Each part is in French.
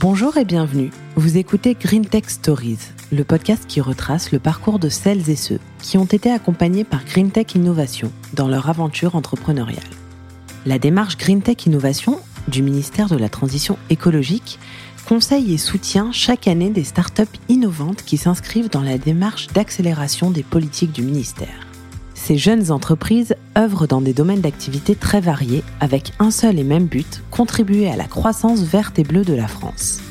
Bonjour et bienvenue. Vous écoutez Green Tech Stories, le podcast qui retrace le parcours de celles et ceux qui ont été accompagnés par Green Tech Innovation dans leur aventure entrepreneuriale. La démarche Green Tech Innovation du ministère de la Transition écologique conseille et soutient chaque année des startups innovantes qui s'inscrivent dans la démarche d'accélération des politiques du ministère. Ces jeunes entreprises œuvrent dans des domaines d'activité très variés avec un seul et même but, contribuer à la croissance verte et bleue de la France.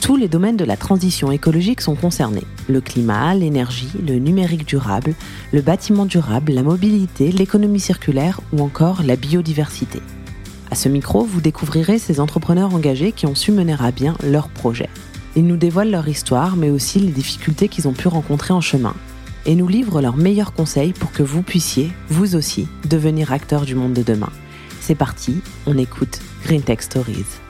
Tous les domaines de la transition écologique sont concernés. Le climat, l'énergie, le numérique durable, le bâtiment durable, la mobilité, l'économie circulaire ou encore la biodiversité. À ce micro, vous découvrirez ces entrepreneurs engagés qui ont su mener à bien leurs projets. Ils nous dévoilent leur histoire, mais aussi les difficultés qu'ils ont pu rencontrer en chemin, et nous livrent leurs meilleurs conseils pour que vous puissiez, vous aussi, devenir acteur du monde de demain. C'est parti, on écoute Green Tech Stories.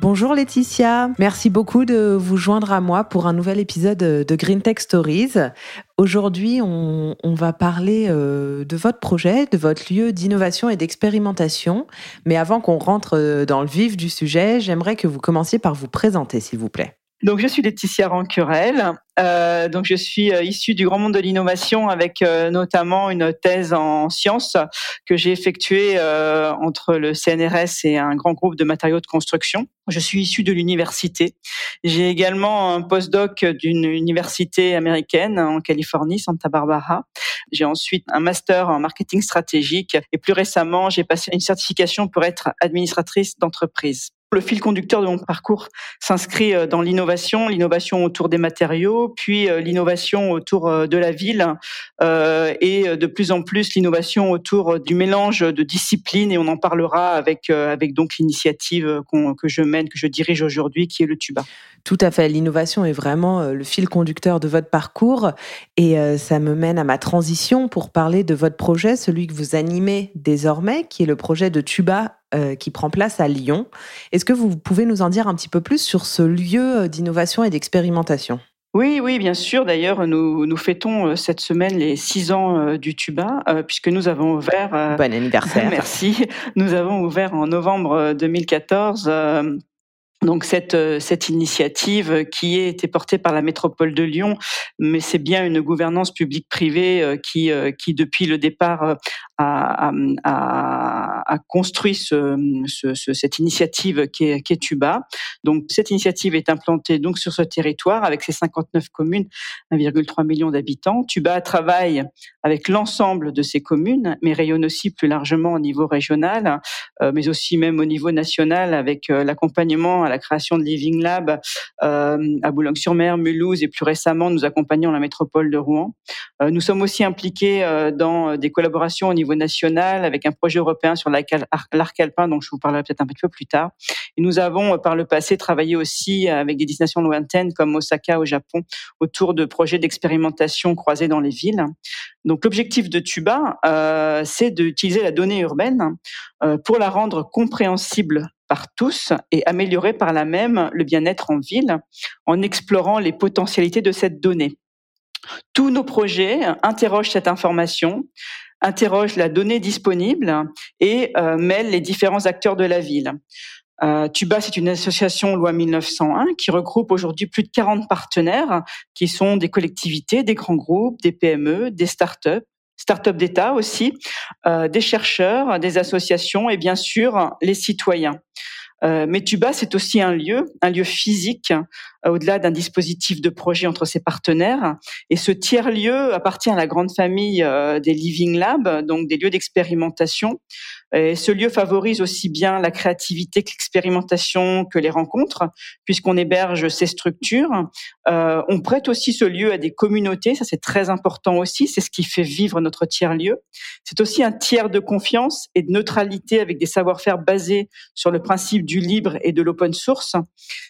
Bonjour Laetitia, merci beaucoup de vous joindre à moi pour un nouvel épisode de Green Tech Stories. Aujourd'hui, on, va parler euh, de votre projet, de votre lieu d'innovation et d'expérimentation. Mais avant qu'on rentre euh, dans le vif du sujet, j'aimerais que vous commenciez par vous présenter, s'il vous plaît. Donc, je suis Laetitia Rancurel. Euh, donc, je suis euh, issue du grand monde de l'innovation avec euh, notamment une thèse en sciences que j'ai effectuée euh, entre le CNRS et un grand groupe de matériaux de construction. Je suis issue de l'université. J'ai également un postdoc d'une université américaine en Californie, Santa Barbara. J'ai ensuite un master en marketing stratégique et plus récemment, j'ai passé une certification pour être administratrice d'entreprise. Le fil conducteur de mon parcours s'inscrit euh, dans l'innovation, l'innovation autour des matériaux, puis euh, l'innovation autour euh, de la ville et de plus en plus l'innovation autour du mélange de disciplines et on en parlera avec avec donc l'initiative que je mène, que je dirige aujourd'hui, qui est le Tuba. Tout à fait, l'innovation est vraiment le fil conducteur de votre parcours et ça me mène à ma transition pour parler de votre projet, celui que vous animez désormais, qui est le projet de Tuba euh, qui prend place à Lyon. Est-ce que vous pouvez nous en dire un petit peu plus sur ce lieu d'innovation et d'expérimentation? Oui, oui, bien sûr. D'ailleurs, nous, nous fêtons euh, cette semaine les six ans euh, du tuba, puisque nous avons ouvert. bon anniversaire. merci. Nous avons ouvert en novembre 2014 donc cette cette initiative qui a été portée par la métropole de Lyon, mais c'est bien une gouvernance publique-privée qui qui depuis le départ a, a, a construit ce, ce, cette initiative qui est, qui est Tuba. Donc cette initiative est implantée donc sur ce territoire avec ses 59 communes, 1,3 million d'habitants. Tuba travaille avec l'ensemble de ces communes, mais rayonne aussi plus largement au niveau régional, euh, mais aussi même au niveau national avec euh, l'accompagnement la création de Living Lab euh, à Boulogne-sur-Mer, Mulhouse et plus récemment nous accompagnons la métropole de Rouen. nous sommes aussi impliqués dans des collaborations au niveau national avec un projet européen sur l'arc alpin, dont je vous parlerai peut-être un petit peu plus tard. Et nous avons euh, par le passé travaillé aussi avec des destinations lointaines comme Osaka au Japon autour de projets d'expérimentation croisés dans les villes. Donc l'objectif de Tuba, euh, c'est d'utiliser la donnée urbaine euh, pour la rendre compréhensible par tous et améliorer par la même le bien-être en ville en explorant les potentialités de cette donnée. Tous nos projets interrogent cette information, interroge la donnée disponible et euh, mêle les différents acteurs de la ville. Euh, Tuba, c'est une association loi 1901 qui regroupe aujourd'hui plus de 40 partenaires qui sont des collectivités, des grands groupes, des PME, des start-up, start-up d'État aussi, euh, des chercheurs, des associations et bien sûr les citoyens. Euh, mais Tuba, c'est aussi un lieu, un lieu physique, euh, au-delà d'un dispositif de projet entre ses partenaires. Et ce tiers-lieu appartient à la grande famille euh, des Living Labs, donc des lieux d'expérimentation, et ce lieu favorise aussi bien la créativité que l'expérimentation, que les rencontres, puisqu'on héberge ces structures. Euh, on prête aussi ce lieu à des communautés, ça c'est très important aussi, c'est ce qui fait vivre notre tiers-lieu. C'est aussi un tiers de confiance et de neutralité avec des savoir-faire basés sur le principe du libre et de l'open source.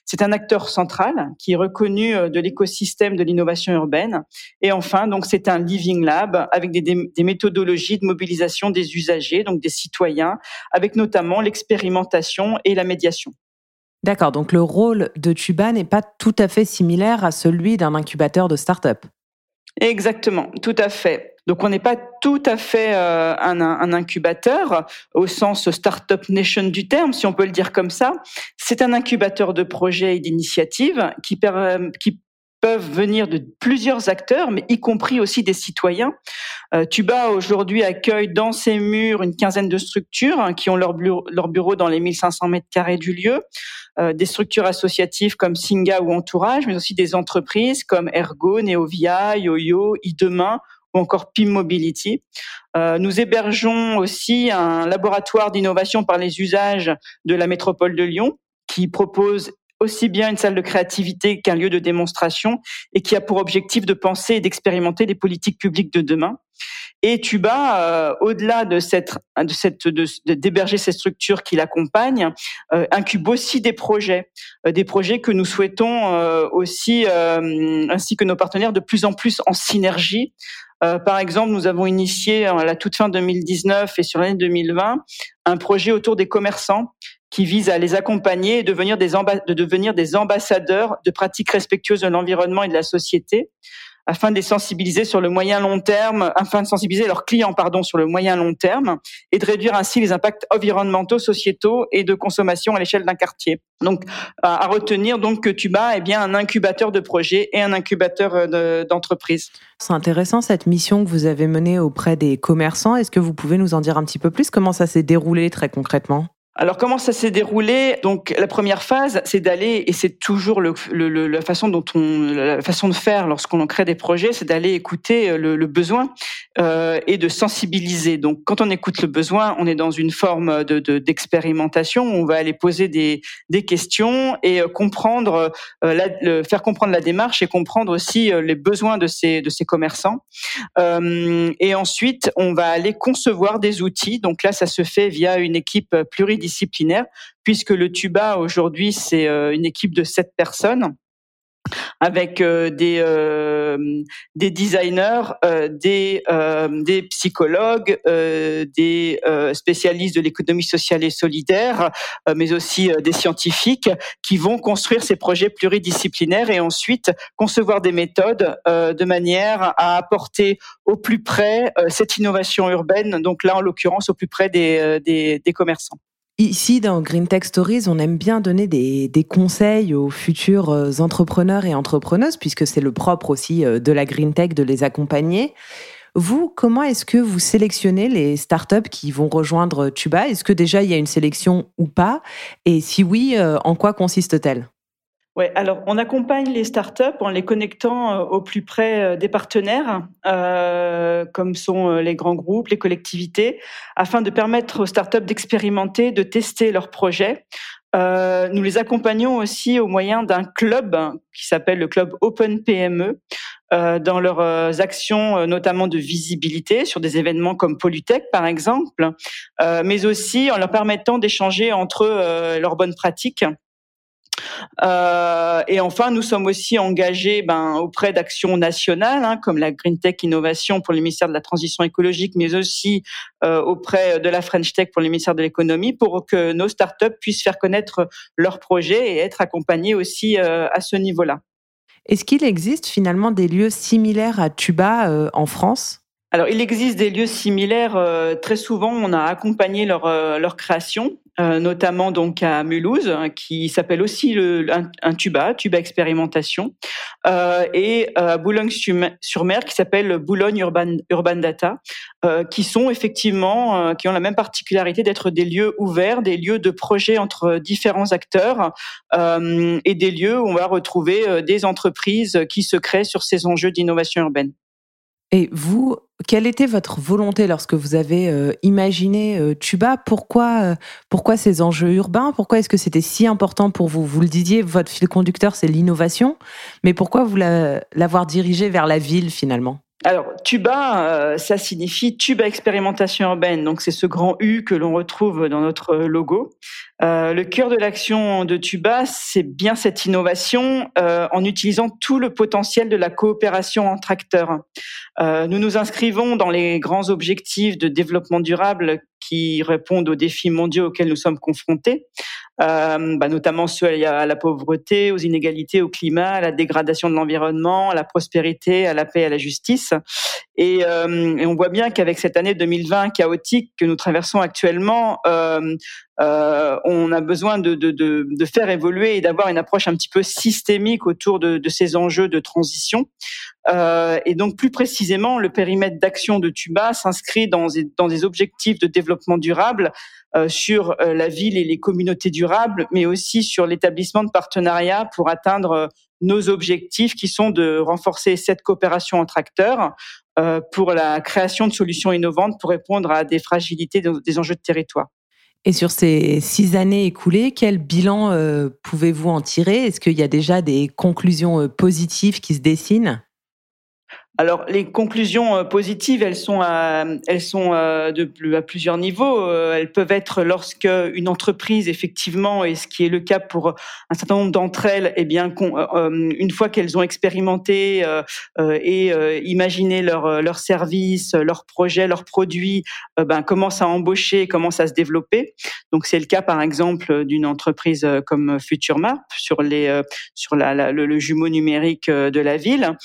C'est un acteur central qui est reconnu euh, de l'écosystème de l'innovation urbaine. Et enfin, donc c'est un living lab avec des méthodologies de mobilisation des usagers, donc des citoyens avec notamment l'expérimentation et la médiation. D'accord, donc le rôle de Tuba n'est pas tout à fait similaire à celui d'un incubateur de start-up. Exactement, tout à fait. Donc on n'est pas tout à fait euh, un, un, incubateur au sens startup nation du terme, si on peut le dire comme ça. C'est un incubateur de projets et d'initiatives qui, qui peuvent venir de plusieurs acteurs, mais y compris aussi des citoyens. Euh, Tuba aujourd'hui accueille dans ses murs une quinzaine de structures hein, qui ont leur bureau, leur bureau dans les 1500 mètres carrés du lieu, euh, des structures associatives comme Singa ou Entourage, mais aussi des entreprises comme Ergo, Neovia, YoYo, iDemain ou encore PIM Mobility. Euh, nous hébergeons aussi un laboratoire d'innovation par les usages de la métropole de Lyon qui propose aussi bien une salle de créativité qu'un lieu de démonstration et qui a pour objectif de penser et d'expérimenter les politiques publiques de demain. Et Tuba, euh, au-delà de cette, de cette, d'héberger ces structures qui l'accompagnent, euh, incube aussi des projets, euh, des projets que nous souhaitons euh, aussi, ainsi que nos partenaires, de plus en plus en synergie. Par exemple, nous avons initié à la toute fin 2019 et sur l'année 2020 un projet autour des commerçants qui vise à les accompagner et devenir des de devenir des ambassadeurs de pratiques respectueuses de l'environnement et de la société afin de sensibiliser sur le moyen long terme, afin de sensibiliser leurs clients pardon sur le moyen long terme et de réduire ainsi les impacts environnementaux, sociétaux et de consommation à l'échelle d'un quartier. Donc à retenir donc que Tuba est bien un incubateur de projets et un incubateur euh, d'entreprises. C'est intéressant cette mission que vous avez menée auprès des commerçants. Est-ce que vous pouvez nous en dire un petit peu plus? Comment ça s'est déroulé très concrètement? Alors comment ça s'est déroulé? Donc la première phase, c'est d'aller et c'est toujours la façon dont on la façon de faire lorsqu'on crée des projets, c'est d'aller écouter le, le besoin euh, et de sensibiliser. Donc quand on écoute le besoin, on est dans une forme de d'expérimentation. on va aller poser des des questions et euh, comprendre, euh, faire comprendre la démarche et comprendre aussi euh, les besoins de ces de ces commerçants. Euh, et ensuite, on va aller concevoir des outils. Donc là, ça se fait via une équipe pluridisciplinaire disciplinaire, puisque le tuba aujourd'hui c'est euh, une équipe de sept personnes avec euh, des euh, des designers, des psychologues, des spécialistes de l'économie sociale et solidaire, mais aussi des scientifiques qui vont construire ces projets pluridisciplinaires et ensuite concevoir des méthodes de manière à apporter au plus près cette innovation urbaine. Donc là, en l'occurrence, au plus près des commerçants. Ici, dans Green Tech Stories, on aime bien donner des, conseils aux futurs euh, entrepreneurs et entrepreneuses, puisque c'est le propre aussi euh, de la Green Tech de les accompagner. Vous, comment est-ce que vous sélectionnez les startups qui vont rejoindre Tuba? Est-ce que déjà il y a une sélection ou pas? Et si oui, euh, en quoi consiste-t-elle? Ouais, alors on accompagne les startups en les connectant euh, au plus près euh, des partenaires, euh, comme sont les grands groupes, les collectivités, afin de permettre aux startups d'expérimenter, de tester leurs projets. nous les accompagnons aussi au moyen d'un club qui s'appelle le club Open PME, dans leurs actions notamment de visibilité sur des événements comme Polytech par exemple, mais aussi en leur permettant d'échanger entre eux leurs bonnes pratiques euh, et enfin, nous sommes aussi engagés ben, auprès d'actions nationales, hein, comme la Green Tech Innovation pour le ministère de la Transition écologique, mais aussi euh, auprès de la French Tech pour le ministère de l'économie, pour que nos startups puissent faire connaître leurs projets et être accompagnés aussi euh, à ce niveau-là. Est-ce qu'il existe finalement des lieux similaires à Tuba en France? Alors, il existe des lieux similaires. très souvent, on a accompagné leur, leur création. Euh, notamment donc à Mulhouse, hein, qui s'appelle aussi le, un, tuba, tuba expérimentation, euh, et à Boulogne-sur-Mer qui s'appelle Boulogne Urban, Urban Data, euh, qui sont effectivement, qui ont la même particularité d'être des lieux ouverts, des lieux de projet entre différents acteurs et des lieux où on va retrouver des entreprises qui se créent sur ces enjeux d'innovation urbaine. Et vous, quelle était votre volonté lorsque vous avez euh, imaginé euh, Tuba? Pourquoi, euh, pourquoi ces enjeux urbains? Pourquoi est-ce que c'était si important pour vous? Vous le disiez, votre fil conducteur, c'est l'innovation, mais pourquoi vous l'avoir dirigé vers la ville finalement? Alors, tuba, ça signifie tuba expérimentation urbaine. Donc, c'est ce grand U que l'on retrouve dans notre logo. Euh, le cœur de l'action de Tuba, c'est bien cette innovation euh, en utilisant tout le potentiel de la coopération entre acteurs. Euh, nous nous inscrivons dans les grands objectifs de développement durable qui répondent aux défis mondiaux auxquels nous sommes confrontés, euh, bah, notamment ceux à la pauvreté, aux inégalités, au climat, à la dégradation de l'environnement, à la prospérité, à la paix, à la justice. Et, on voit bien qu'avec cette année 2020 chaotique que nous traversons actuellement, on a besoin de, de, de, de faire évoluer et d'avoir une approche un petit peu systémique autour de, ces enjeux de transition. Euh, et donc plus précisément, le périmètre d'action de Tuba s'inscrit dans, dans des objectifs de développement durable euh, sur euh, la ville et les communautés durables, mais aussi sur l'établissement de partenariats pour atteindre euh, nos objectifs qui sont de renforcer cette coopération entre acteurs euh, pour la création de solutions innovantes pour répondre à des fragilités des enjeux de territoire. Et sur ces six années écoulées, quel bilan euh, pouvez-vous en tirer? Est-ce qu'il y a déjà des conclusions positives qui se dessinent? Alors les conclusions euh, positives, elles sont à, elles sont euh, plusieurs niveaux. Euh, elles peuvent être lorsque une entreprise, effectivement, et ce qui est le cas pour un certain nombre d'entre elles, eh bien, une fois qu'elles ont expérimenté et imaginé leur leur service, leur projet, leurs produits, ben commencent à embaucher, commencent à se développer. Donc c'est le cas, par exemple, d'une entreprise comme FutureMap sur les sur la, le, jumeau numérique de la ville.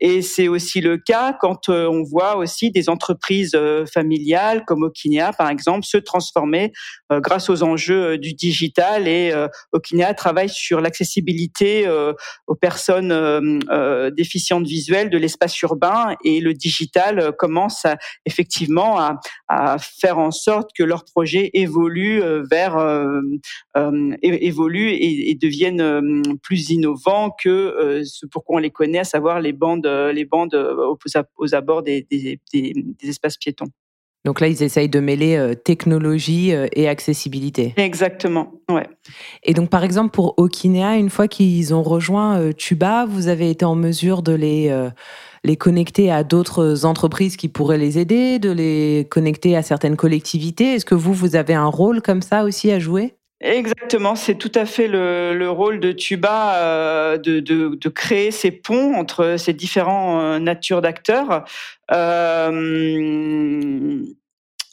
Et c'est aussi le cas quand euh, on voit aussi des entreprises euh, familiales comme Okinia, par exemple, se transformer grâce aux enjeux du digital. Et Okinia travaille sur l'accessibilité aux personnes déficientes visuelles de l'espace urbain. Et le digital commence effectivement à, faire en sorte que leur projet évolue vers évolue et, et devienne plus innovant que ce pourquoi on les connaît, à savoir les bandes, euh, les bandes euh, aux, abords des, espaces piétons. Donc là, ils essayent de mêler euh, technologie et accessibilité. Exactement, ouais. Et donc, par exemple, pour Okinea, une fois qu'ils ont rejoint Tuba, vous avez été en mesure de les, les connecter à d'autres entreprises qui pourraient les aider, de les connecter à certaines collectivités. Est-ce que vous, vous avez un rôle comme ça aussi à jouer? Exactement, c'est tout à fait le, le rôle de Tuba euh, de, de, de, créer ces ponts entre ces différents euh, natures d'acteurs. Euh,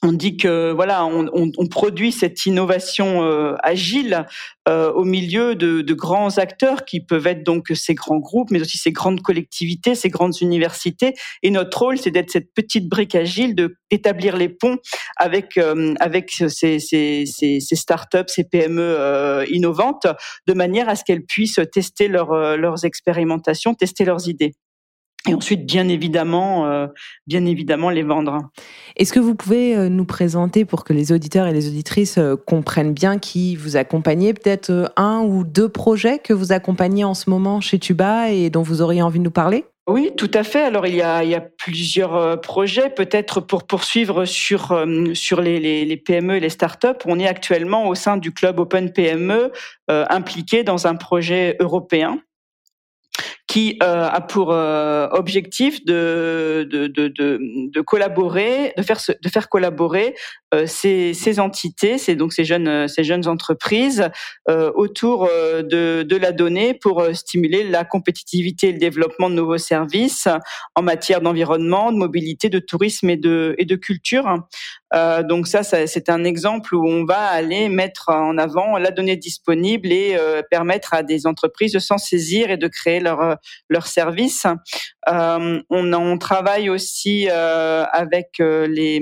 on dit que voilà, on, produit cette innovation euh, agile euh, au milieu de, grands acteurs qui peuvent être donc ces grands groupes, mais aussi ces grandes collectivités, ces grandes universités. Et notre rôle, c'est d'être cette petite brique agile, de d'établir les ponts avec euh, avec ces, ces, startups, ces PME innovantes, de manière à ce qu'elles puissent tester leur, leurs expérimentations, tester leurs idées et ensuite bien évidemment euh, bien évidemment les vendre. Est-ce que vous pouvez euh, nous présenter pour que les auditeurs et les auditrices euh, comprennent bien qui vous accompagnez? Peut-être un ou deux projets que vous accompagnez en ce moment chez Tuba et dont vous auriez envie de nous parler? Oui, tout à fait. Alors il y a, il y a plusieurs projets. Peut-être pour poursuivre sur sur les, les, les, PME et les startups, on est actuellement au sein du club Open PME impliqué dans un projet européen qui euh, a pour euh, objectif de, de, de, collaborer, de faire, de faire collaborer euh, ces, ces entités, ces, donc ces jeunes, ces jeunes entreprises autour de, la donnée pour stimuler la compétitivité et le développement de nouveaux services en matière d'environnement, de mobilité, de tourisme et de, et de culture. Donc ça, c'est un exemple où on va aller mettre en avant la donnée disponible et permettre à des entreprises de s'en saisir et de créer leur leur service. Euh, on, on travaille aussi avec les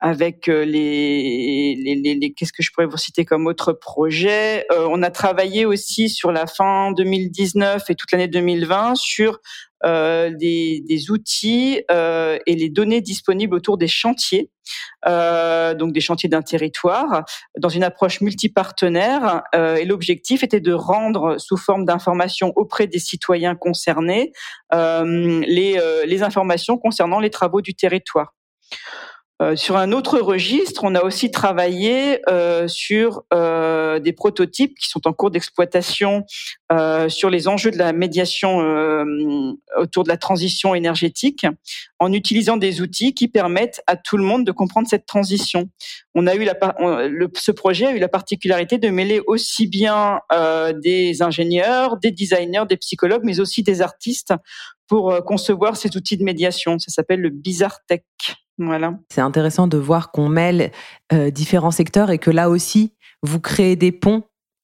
avec les, les, les, les qu'est-ce que je pourrais vous citer comme autre projet? Euh, on a travaillé aussi sur la fin 2019 et toute l'année 2020 sur euh, des, des, outils euh, et les données disponibles autour des chantiers, euh, donc des chantiers d'un territoire, dans une approche multipartenaire. Euh, et l'objectif était de rendre sous forme d'informations auprès des citoyens concernés euh, les, les informations concernant les travaux du territoire. Euh, sur un autre registre, on a aussi travaillé euh, sur euh, des prototypes qui sont en cours d'exploitation sur les enjeux de la médiation autour de la transition énergétique, en utilisant des outils qui permettent à tout le monde de comprendre cette transition. On a eu la, ce projet a eu la particularité de mêler aussi bien des ingénieurs, des designers, des psychologues, mais aussi des artistes pour concevoir ces outils de médiation. Ça s'appelle le Bizarre Tech. Voilà. C'est intéressant de voir qu'on mêle euh, différents secteurs et que là aussi, vous créez des ponts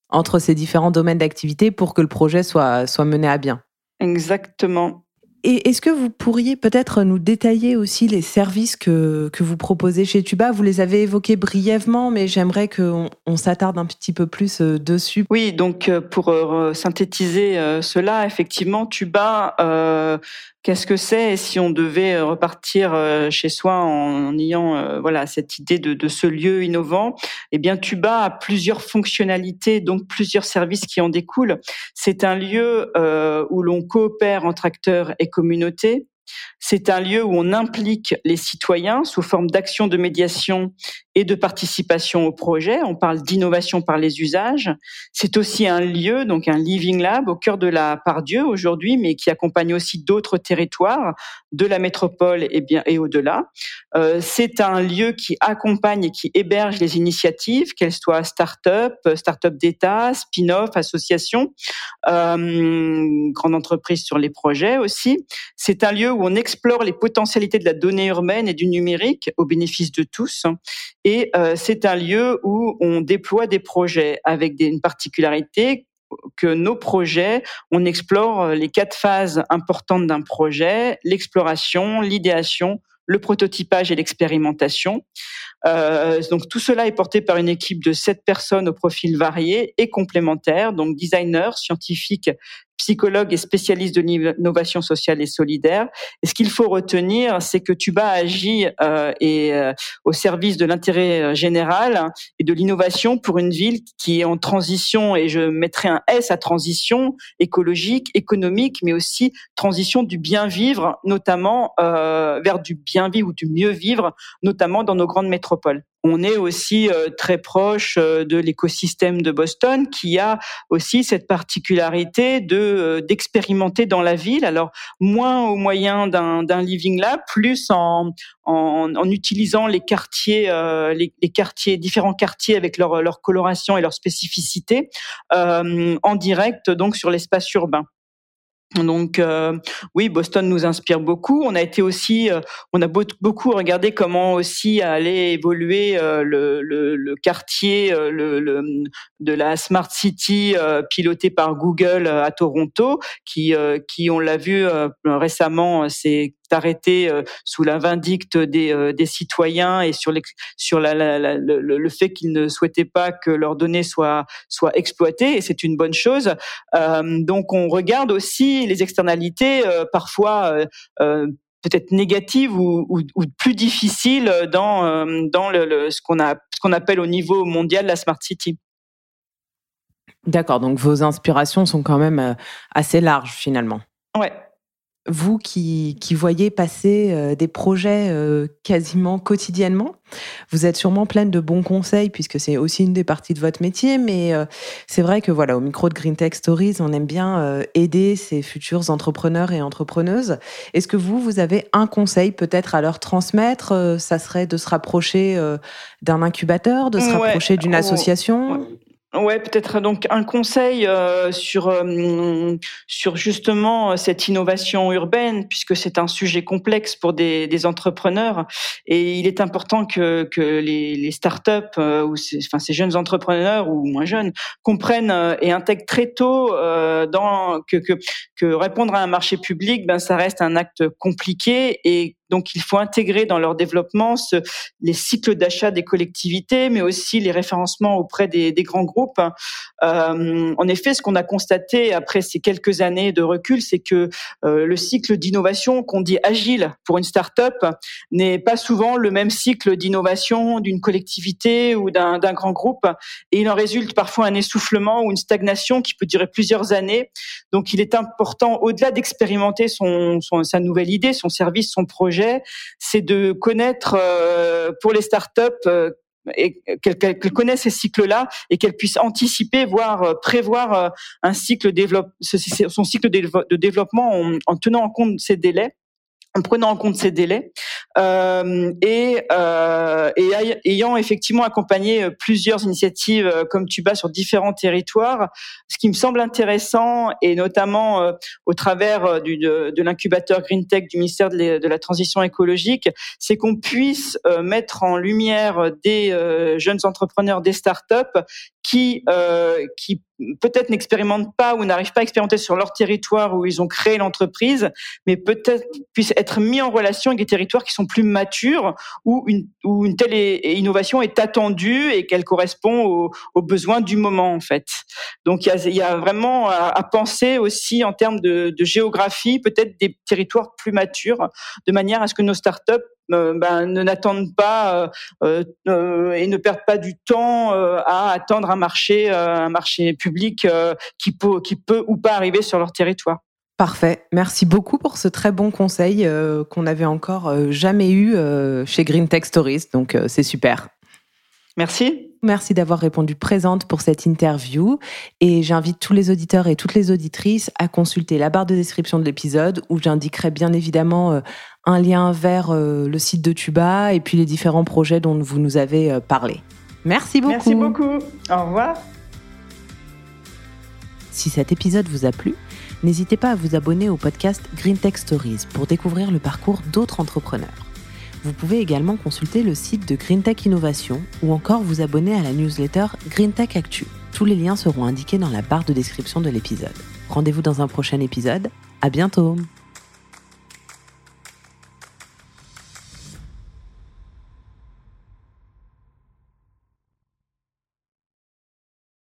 entre ces différents domaines d'activité pour que le projet soit, soit mené à bien. Exactement. Et est-ce que vous pourriez peut-être nous détailler aussi les services que, que vous proposez chez Tuba? Vous les avez évoqués brièvement, mais j'aimerais qu'on on, s'attarde un petit peu plus euh, dessus. Oui, donc euh, pour synthétiser cela, effectivement, Tuba, qu'est-ce que c'est si on devait repartir chez soi en, ayant voilà cette idée de, de, ce lieu innovant? Eh bien, Tuba a plusieurs fonctionnalités, donc plusieurs services qui en découlent. C'est un lieu où l'on coopère entre acteurs et communautés. C'est un lieu où on implique les citoyens sous forme d'action de médiation et de participation au projet. On parle d'innovation par les usages. C'est aussi un lieu, donc un living lab au cœur de la Pardieu aujourd'hui, mais qui accompagne aussi d'autres territoires de la métropole et bien et au-delà. Euh, c'est un lieu qui accompagne et qui héberge les initiatives, qu'elles soient start-up, start-up d'État, spin-off, associations, euh, grande entreprise sur les projets aussi. C'est un lieu où on explore les potentialités de la donnée urbaine et du numérique au bénéfice de tous et euh, c'est un lieu où on déploie des projets avec des, une particularité que nos projets, on explore euh, les quatre phases importantes d'un projet, l'exploration, l'idéation, le prototypage et l'expérimentation. Euh, donc tout cela est porté par une équipe de sept personnes au profil varié et complémentaires, donc designers, scientifiques, psychologue et spécialiste de l'innovation sociale et solidaire. Et ce qu'il faut retenir, c'est que Tuba agit euh, et, euh, au service de l'intérêt euh, général et de l'innovation pour une ville qui est en transition, et je mettrai un S à transition écologique, économique, mais aussi transition du bien vivre, notamment euh, vers du bien vivre ou du mieux vivre, notamment dans nos grandes métropoles. On est aussi euh, très proche euh, de l'écosystème de Boston qui a aussi cette particularité de euh, d'expérimenter dans la ville. Alors moins au moyen d'un living lab, plus en, en, en utilisant les quartiers, les, les, quartiers, différents quartiers avec leur, leur coloration et leur spécificité en direct donc sur l'espace urbain. Donc euh, oui, Boston nous inspire beaucoup. On a été aussi, euh, on a beaucoup regardé comment aussi allait évoluer euh, le, le, le, quartier le, de la Smart City pilotée par Google à Toronto, qui, qui on l'a vu récemment, c'est arrêté sous la vindicte des, des citoyens et sur, sur la, la, le, le, fait qu'ils ne souhaitaient pas que leurs données soient, soient exploitées, et c'est une bonne chose. donc on regarde aussi les externalités euh, parfois euh, euh, peut-être négatives ou, plus difficiles dans dans le, ce qu'on a ce qu'on appelle au niveau mondial la smart city. D'accord, donc vos inspirations sont quand même assez larges finalement. Ouais, vous qui, qui voyez passer euh, des projets euh, quasiment quotidiennement, vous êtes sûrement pleine de bons conseils puisque c'est aussi une des parties de votre métier. Mais euh, c'est vrai que voilà, au micro de Green Tech Stories, on aime bien aider ces futurs entrepreneurs et entrepreneuses. Est-ce que vous, vous avez un conseil peut-être à leur transmettre Ça serait de se rapprocher d'un incubateur, de se rapprocher d'une oh, association? Ouais, peut-être donc un conseil euh, sur euh, sur justement cette innovation urbaine, puisque c'est un sujet complexe pour des, des, entrepreneurs, et il est important que que les, les startups euh, ou ces, enfin ces jeunes entrepreneurs ou moins jeunes comprennent euh, et intègrent très tôt dans que, que que répondre à un marché public, ben ça reste un acte compliqué et donc, il faut intégrer dans leur développement les cycles d'achat des collectivités, mais aussi les référencements auprès des, grands groupes. Euh, en effet, ce qu'on a constaté après ces quelques années de recul, c'est que euh, le cycle d'innovation qu'on dit agile pour une start-up n'est pas souvent le même cycle d'innovation d'une collectivité ou d'un grand groupe. Et il en résulte parfois un essoufflement ou une stagnation qui peut durer plusieurs années. Donc, il est important, au-delà d'expérimenter son, sa nouvelle idée, son service, son projet, c'est de connaître euh, pour les startups euh, et qu'elles connaissent ces cycles-là et qu'elles puissent anticiper, voire euh, prévoir un cycle son cycle de développement en, tenant en compte ces délais en prenant en compte ces délais euh, et, euh, et, ayant effectivement accompagné euh, plusieurs initiatives euh, comme Tuba sur différents territoires, ce qui me semble intéressant et notamment euh, au travers de l'incubateur Green Tech du ministère de, de la Transition écologique, c'est qu'on puisse mettre en lumière des jeunes entrepreneurs, des startups qui euh, qui peut-être n'expérimentent pas ou n'arrivent pas à expérimenter sur leur territoire où ils ont créé l'entreprise, mais peut-être puissent être mis en relation avec des territoires qui sont plus matures, où une, où une telle innovation est attendue et qu'elle correspond aux, besoins du moment en fait. Donc il y a, vraiment à, penser aussi en termes de, de géographie, peut-être des territoires plus matures, de manière à ce que nos startups ben, ne n'attendent pas euh, euh, et ne perdent pas du temps à attendre un marché, un marché public qui peut, qui peut ou pas arriver sur leur territoire. Parfait. Merci beaucoup pour ce très bon conseil qu'on n'avait encore jamais eu chez Green Tech Stories. Donc, c'est super. Merci. Merci d'avoir répondu présente pour cette interview et j'invite tous les auditeurs et toutes les auditrices à consulter la barre de description de l'épisode où j'indiquerai bien évidemment un lien vers euh, le site de Tuba et puis les différents projets dont vous nous avez euh, parlé. Merci beaucoup. Merci beaucoup. Au revoir. Si cet épisode vous a plu, n'hésitez pas à vous abonner au podcast Green Tech Stories pour découvrir le parcours d'autres entrepreneurs. Vous pouvez également consulter le site de Green Tech Innovation ou encore vous abonner à la newsletter Green Tech Actu. Tous les liens seront indiqués dans la barre de description de l'épisode. Rendez-vous dans un prochain épisode. À bientôt!